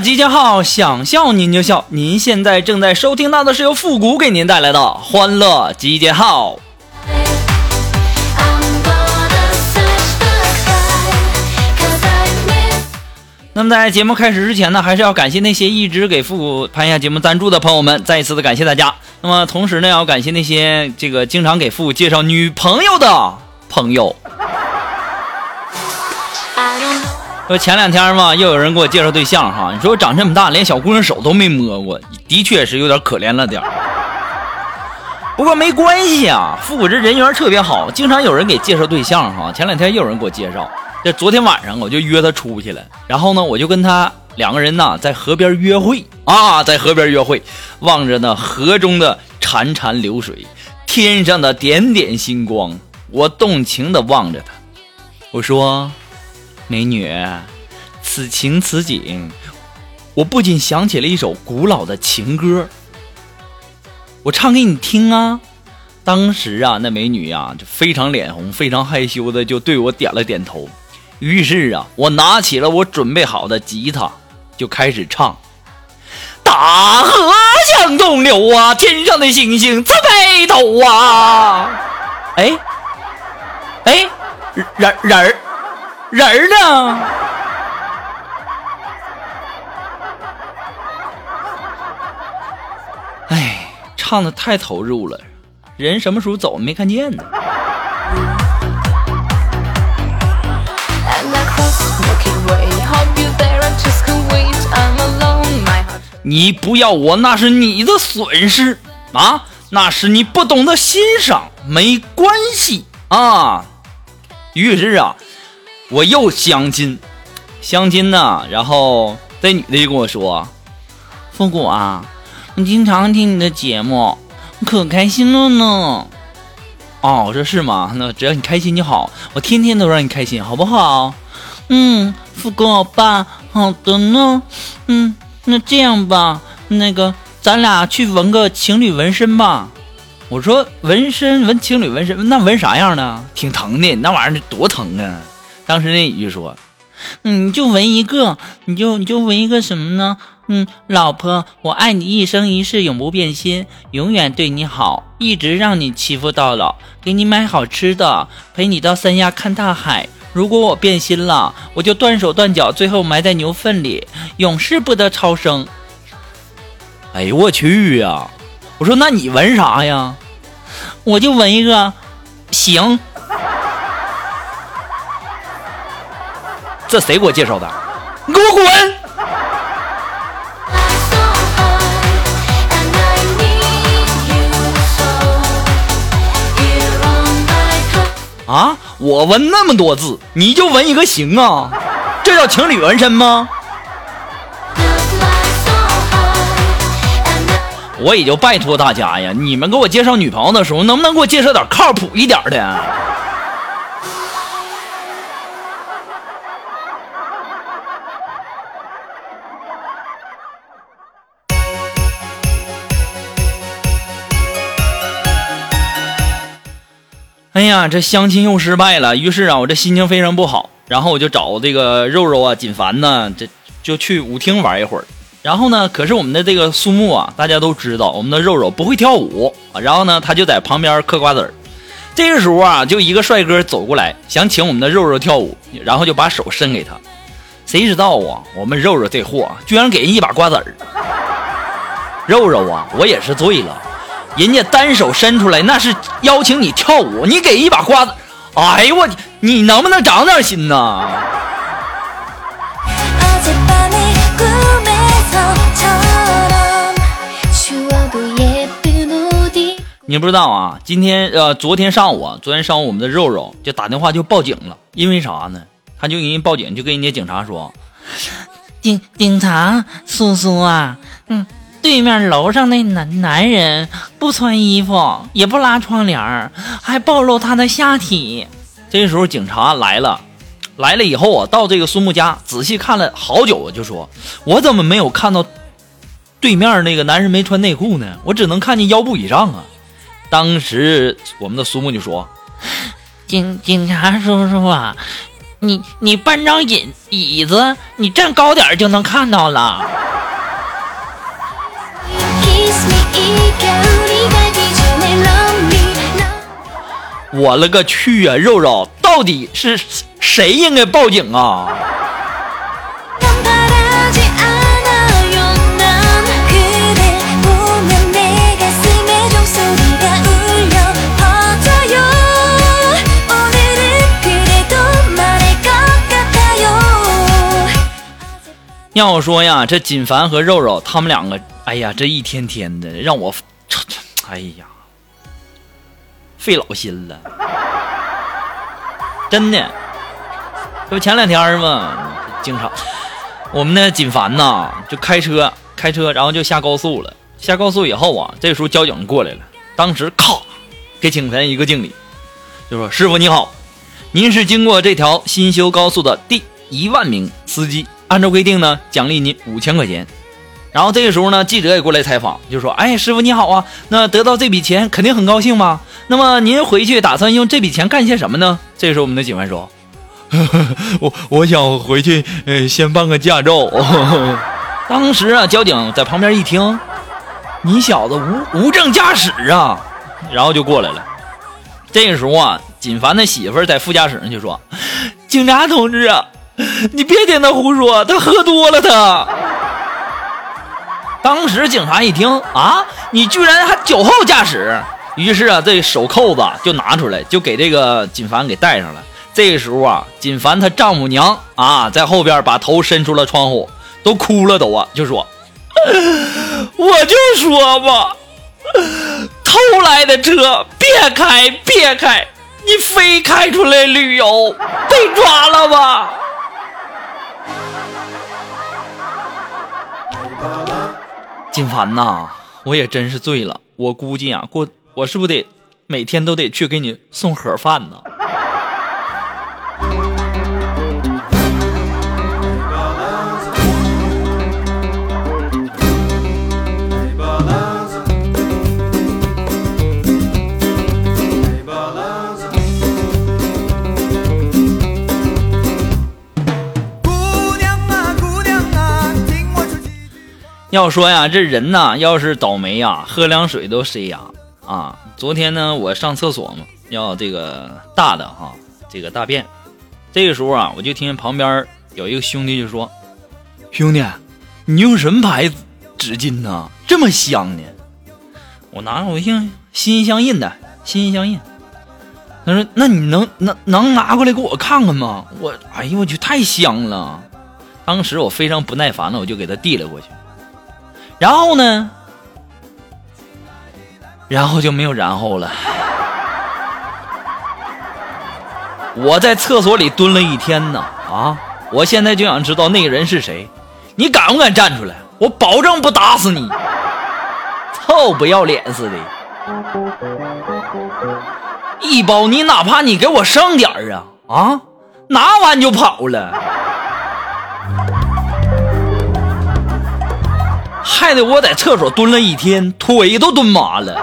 集结号，想笑您就笑。您现在正在收听到的是由复古给您带来的《欢乐集结号》。那么在节目开始之前呢，还是要感谢那些一直给复古拍下节目赞助的朋友们，再一次的感谢大家。那么同时呢，要感谢那些这个经常给复古介绍女朋友的朋友。说前两天嘛，又有人给我介绍对象哈。你说我长这么大，连小姑娘手都没摸过，的确是有点可怜了点儿不过没关系啊，复古这人缘特别好，经常有人给介绍对象哈。前两天又有人给我介绍，这昨天晚上我就约他出去了，然后呢，我就跟他两个人呢在河边约会啊，在河边约会，望着那河中的潺潺流水，天上的点点星光，我动情的望着他，我说。美女，此情此景，我不禁想起了一首古老的情歌，我唱给你听啊。当时啊，那美女呀就非常脸红，非常害羞的就对我点了点头。于是啊，我拿起了我准备好的吉他，就开始唱：大河向东流啊，天上的星星自北斗啊。哎，哎，人人儿。人儿呢？哎，唱的太投入了，人什么时候走没看见呢？你不要我那是你的损失啊，那是你不懂得欣赏，没关系啊。于是啊。我又相亲，相亲呢，然后这女的就跟我说：“复古啊，我经常听你的节目，可开心了呢。”哦，我说是吗？那只要你开心就好，我天天都让你开心，好不好？嗯，复古欧巴，好的呢。嗯，那这样吧，那个咱俩去纹个情侣纹身吧。我说纹身纹情侣纹身，那纹啥样的？挺疼的，那玩意儿多疼啊！当时那一句说：“嗯，你就纹一个，你就你就纹一个什么呢？嗯，老婆，我爱你一生一世，永不变心，永远对你好，一直让你欺负到老，给你买好吃的，陪你到三亚看大海。如果我变心了，我就断手断脚，最后埋在牛粪里，永世不得超生。”哎呦我去呀！我说那你纹啥呀？我就纹一个，行。这谁给我介绍的？你给我滚！啊！我纹那么多字，你就纹一个行啊？这叫情侣纹身吗？我也就拜托大家呀，你们给我介绍女朋友的时候，能不能给我介绍点靠谱一点的？哎呀，这相亲又失败了，于是啊，我这心情非常不好。然后我就找这个肉肉啊、锦凡呢，这就去舞厅玩一会儿。然后呢，可是我们的这个苏木啊，大家都知道，我们的肉肉不会跳舞。然后呢，他就在旁边嗑瓜子儿。这个时候啊，就一个帅哥走过来，想请我们的肉肉跳舞，然后就把手伸给他。谁知道啊，我们肉肉这货居然给人一把瓜子儿。肉肉啊，我也是醉了，人家单手伸出来那是邀请你跳舞，你给一把瓜子，哎呦我，你能不能长点心呐？你不知道啊，今天呃，昨天上午，昨天上午我们的肉肉就打电话就报警了，因为啥呢？他就给人报警，就跟人家警察说：“警警察叔叔啊，嗯，对面楼上那男男人不穿衣服，也不拉窗帘还暴露他的下体。”这时候警察来了，来了以后啊，到这个苏木家仔细看了好久，就说：“我怎么没有看到对面那个男人没穿内裤呢？我只能看见腰部以上啊。”当时我们的苏木就说：“警警察叔叔啊，你你搬张椅椅子，你站高点就能看到了。”我勒个去啊！肉肉，到底是谁应该报警啊？要我说呀，这锦凡和肉肉他们两个，哎呀，这一天天的让我，哎呀，费老心了，真的。这不前两天嘛？经常，我们的锦凡呐，就开车开车，然后就下高速了。下高速以后啊，这时候交警过来了，当时咔，给景凡一个敬礼，就说：“师傅你好，您是经过这条新修高速的第一万名司机。”按照规定呢，奖励您五千块钱。然后这个时候呢，记者也过来采访，就说：“哎，师傅你好啊，那得到这笔钱肯定很高兴吧？那么您回去打算用这笔钱干些什么呢？”这时候我们的警官说：“ 我我想回去，呃，先办个驾照。”当时啊，交警在旁边一听：“你小子无无证驾驶啊！” 然后就过来了。这个时候啊，锦凡的媳妇在副驾驶上就说：“警察同志啊。”你别听他胡说，他喝多了。他当时警察一听啊，你居然还酒后驾驶，于是啊，这手扣子就拿出来，就给这个锦凡给戴上了。这个时候啊，锦凡他丈母娘啊，在后边把头伸出了窗户，都哭了都啊，就说：“ 我就说吧，偷来的车别开别开，你非开出来旅游，被抓了吧。”金凡呐，我也真是醉了。我估计啊，过我是不是得每天都得去给你送盒饭呢？要说呀，这人呐，要是倒霉呀，喝凉水都塞牙啊。昨天呢，我上厕所嘛，要这个大的哈，这个大便。这个时候啊，我就听见旁边有一个兄弟就说：“兄弟，你用什么牌子纸巾呢？这么香呢？”我拿我听心心相印的，心相印。他说：“那你能能能拿过来给我看看吗？”我哎呦我去，太香了！当时我非常不耐烦了，我就给他递了过去。然后呢？然后就没有然后了。我在厕所里蹲了一天呢，啊！我现在就想知道那个人是谁，你敢不敢站出来？我保证不打死你！臭不要脸似的！一包，你哪怕你给我剩点儿啊啊！拿完就跑了。害得我在厕所蹲了一天，腿都蹲麻了。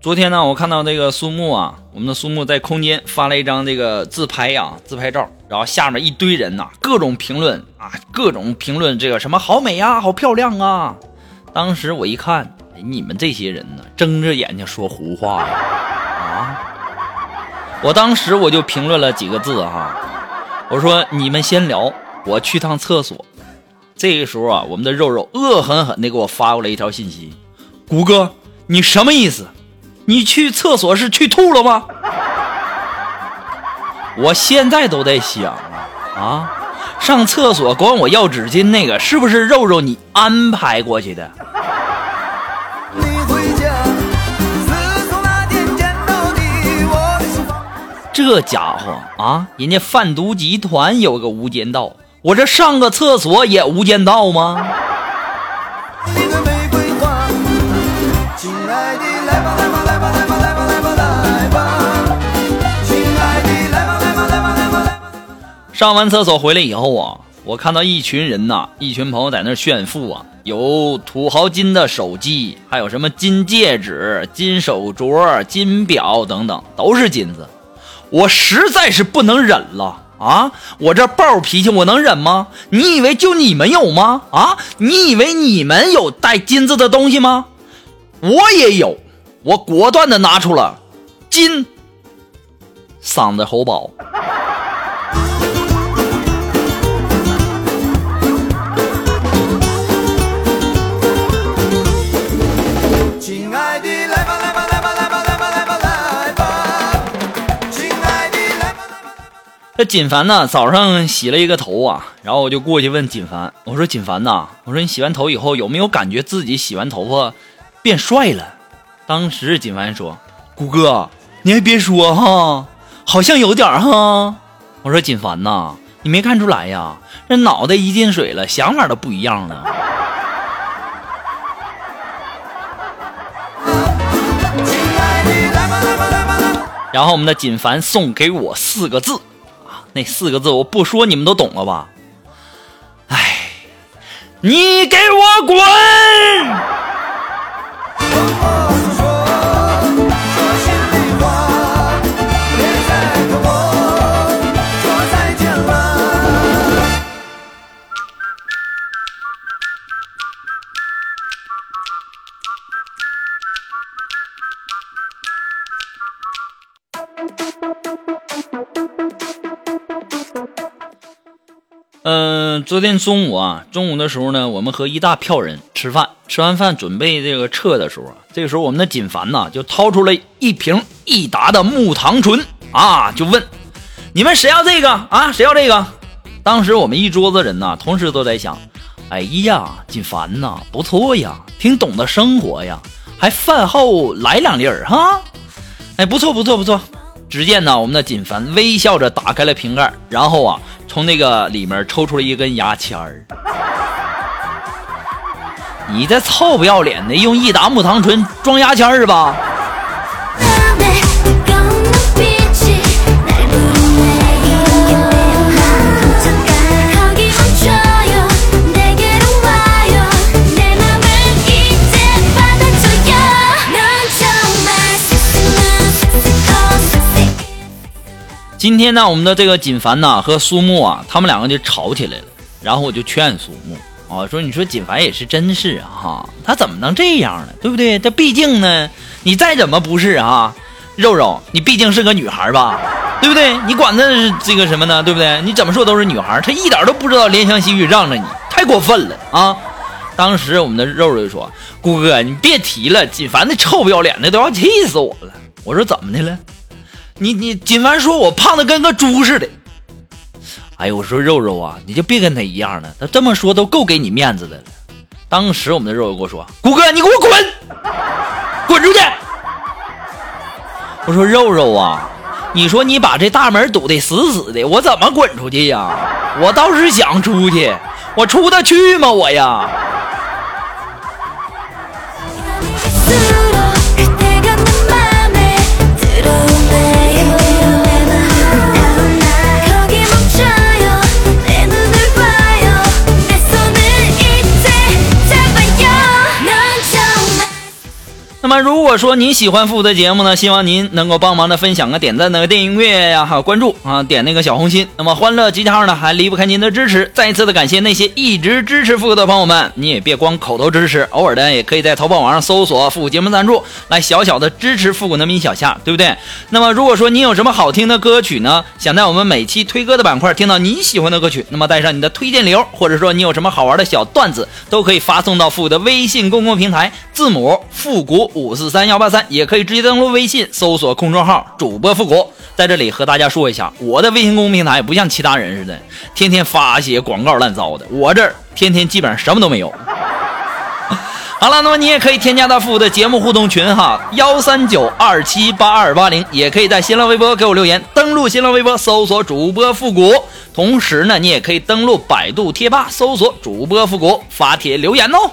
昨天呢，我看到那个苏木啊，我们的苏木在空间发了一张这个自拍呀，自拍照，然后下面一堆人呐，各种评论啊，各种评论这个什么好美呀，好漂亮啊。当时我一看，你们这些人呢，睁着眼睛说胡话呀啊！我当时我就评论了几个字哈，我说你们先聊，我去趟厕所。这个时候啊，我们的肉肉恶狠狠地给我发过来一条信息：“谷哥，你什么意思？你去厕所是去吐了吗？”我现在都在想啊啊，上厕所管我要纸巾那个是不是肉肉你安排过去的？这家伙啊，人家贩毒集团有个无间道。我这上个厕所也无间道吗？上完厕所回来以后啊，我看到一群人呐，一群朋友在那炫富啊，有土豪金的手机，还有什么金戒指、金手镯、金表等等，都是金子。我实在是不能忍了。啊！我这暴脾气，我能忍吗？你以为就你们有吗？啊！你以为你们有带金子的东西吗？我也有，我果断的拿出了金嗓子喉宝。亲爱的，来吧来吧来吧来吧来吧来吧来吧，亲爱的，来吧来吧这锦凡呢，早上洗了一个头啊，然后我就过去问锦凡，我说锦凡呐，我说你洗完头以后有没有感觉自己洗完头发变帅了？当时锦凡说：“谷哥，你还别说哈，好像有点哈。”我说锦凡呐，你没看出来呀？这脑袋一进水了，想法都不一样了。然后我们的锦凡送给我四个字。啊那四个字我不说你们都懂了吧？哎，你给我滚！嗯，昨天中午啊，中午的时候呢，我们和一大票人吃饭，吃完饭准备这个撤的时候，这个时候我们的锦凡呐就掏出了一瓶益达的木糖醇啊，就问你们谁要这个啊？谁要这个？当时我们一桌子人呐，同时都在想，哎呀，锦凡呐，不错呀，挺懂得生活呀，还饭后来两粒儿哈，哎，不错不错不错。只见呢，我们的锦凡微笑着打开了瓶盖，然后啊。从那个里面抽出了一根牙签儿，你这臭不要脸的，用益达木糖醇装牙签是吧？今天呢，我们的这个锦凡呢和苏木啊，他们两个就吵起来了。然后我就劝苏木啊，说你说锦凡也是真是啊，哈，他怎么能这样呢？对不对？他毕竟呢，你再怎么不是啊，肉肉，你毕竟是个女孩吧，对不对？你管他是这个什么呢？对不对？你怎么说都是女孩，他一点都不知道怜香惜玉，让着你，太过分了啊！当时我们的肉肉就说：“姑哥，你别提了，锦凡那臭不要脸的都要气死我了。”我说怎么的了？你你锦凡说我胖的跟个猪似的，哎呦，我说肉肉啊，你就别跟他一样了，他这么说都够给你面子的了。当时我们的肉肉跟我说：“谷哥，你给我滚，滚出去！”我说肉肉啊，你说你把这大门堵得死死的，我怎么滚出去呀？我倒是想出去，我出得去吗？我呀。那么如果说您喜欢复古的节目呢，希望您能够帮忙的分享个点赞、那个订阅呀，还有关注啊，点那个小红心。那么欢乐集结号呢，还离不开您的支持。再一次的感谢那些一直支持复古的朋友们，你也别光口头支持，偶尔的也可以在淘宝网上搜索“复古节目赞助”，来小小的支持复古那么一小下，对不对？那么如果说您有什么好听的歌曲呢，想在我们每期推歌的板块听到你喜欢的歌曲，那么带上你的推荐理由，或者说你有什么好玩的小段子，都可以发送到复古的微信公共平台，字母复古五四三幺八三，也可以直接登录微信搜索公众号主播复古。在这里和大家说一下，我的微信公众平台不像其他人似的，天天发些广告乱糟的，我这儿天天基本上什么都没有。好了，那么你也可以添加到复古的节目互动群哈，幺三九二七八二八零，也可以在新浪微博给我留言。登录新浪微博搜索主播复古，同时呢，你也可以登录百度贴吧搜索主播复古，发帖留言哦。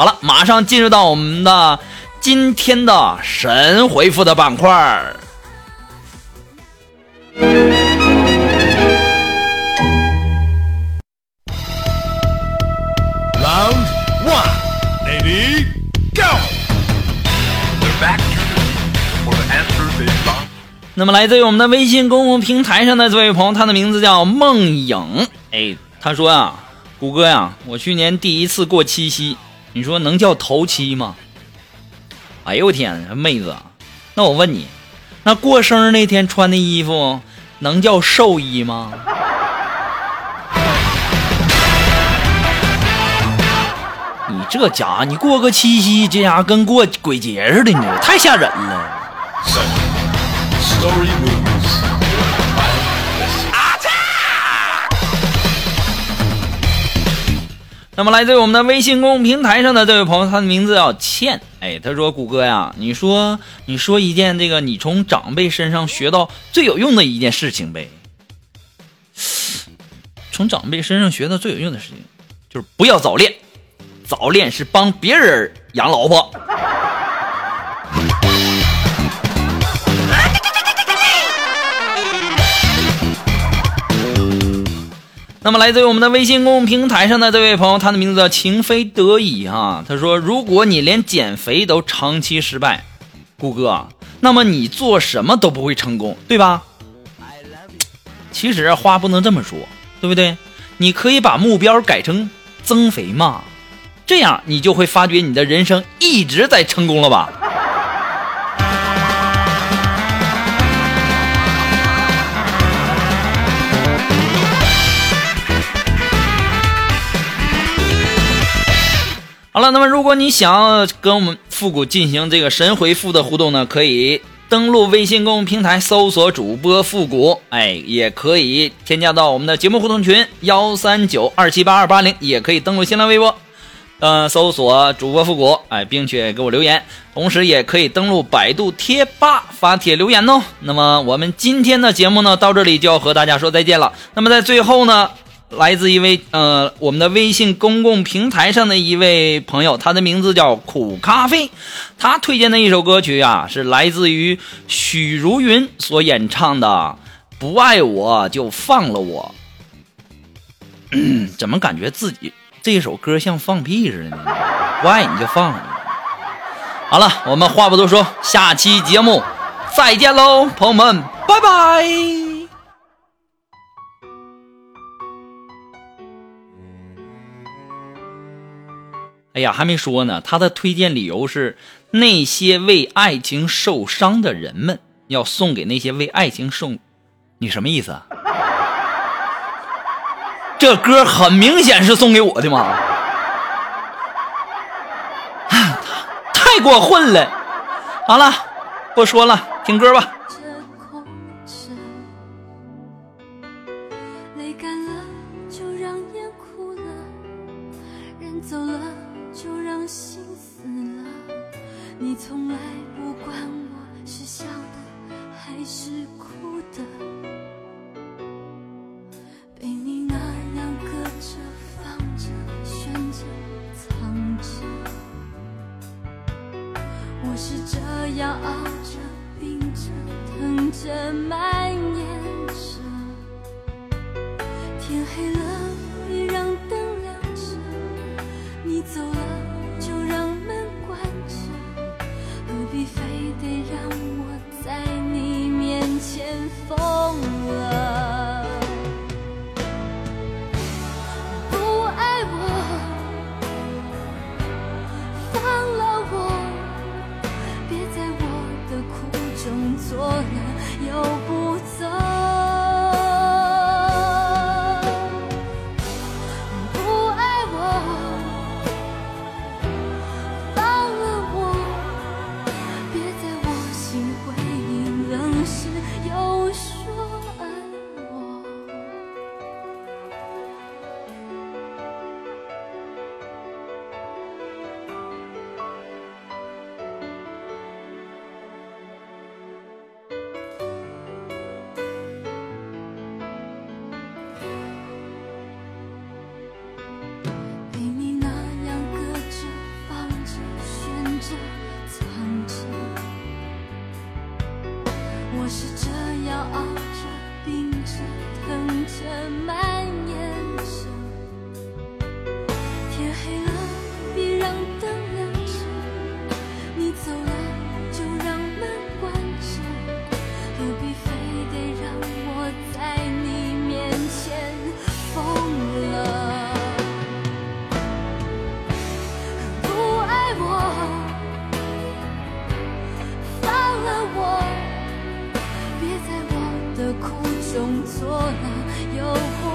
好了，马上进入到我们的今天的神回复的板块儿。Round one. Ready, go! They're back to the answer is wrong. 那么来自于我们的微信公共平台上的这位朋友，他的名字叫梦影。哎，他说啊，谷歌呀，我去年第一次过七夕，你说能叫头七吗？哎呦我天，妹子，那我问你，那过生日那天穿的衣服能叫寿衣吗？你这家伙，你过个七夕，这家跟过鬼节似的，你太吓人了。那么来自于我们的微信公众平台上的这位朋友，他的名字叫倩。哎，他说：“谷歌呀，你说你说一件这个你从长辈身上学到最有用的一件事情呗。从长辈身上学到最有用的事情，就是不要早恋，早恋是帮别人养老婆。”那么来自于我们的微信公众平台上的这位朋友，他的名字叫情非得已哈。他说：“如果你连减肥都长期失败，谷歌，那么你做什么都不会成功，对吧？”其实话不能这么说，对不对？你可以把目标改成增肥嘛，这样你就会发觉你的人生一直在成功了吧。好了，那么如果你想跟我们复古进行这个神回复的互动呢，可以登录微信公众平台搜索主播复古，哎，也可以添加到我们的节目互动群幺三九二七八二八零，也可以登录新浪微博，呃，搜索主播复古，哎，并且给我留言，同时也可以登录百度贴吧发帖留言哦。那么我们今天的节目呢，到这里就要和大家说再见了。那么在最后呢。来自一位呃我们的微信公共平台上的一位朋友，他的名字叫苦咖啡，他推荐的一首歌曲啊，是来自于许茹芸所演唱的《不爱我就放了我》。怎么感觉自己这首歌像放屁似的呢？不爱你就放了。好了，我们话不多说，下期节目再见喽，朋友们，拜拜。哎呀，还没说呢。他的推荐理由是那些为爱情受伤的人们，要送给那些为爱情受……你什么意思啊？这歌很明显是送给我的嘛！太过分了。好了，不说了，听歌吧。泪干了就让哭了，走了就让心死了。你从来不管我是笑的还是哭的，苦中作乐又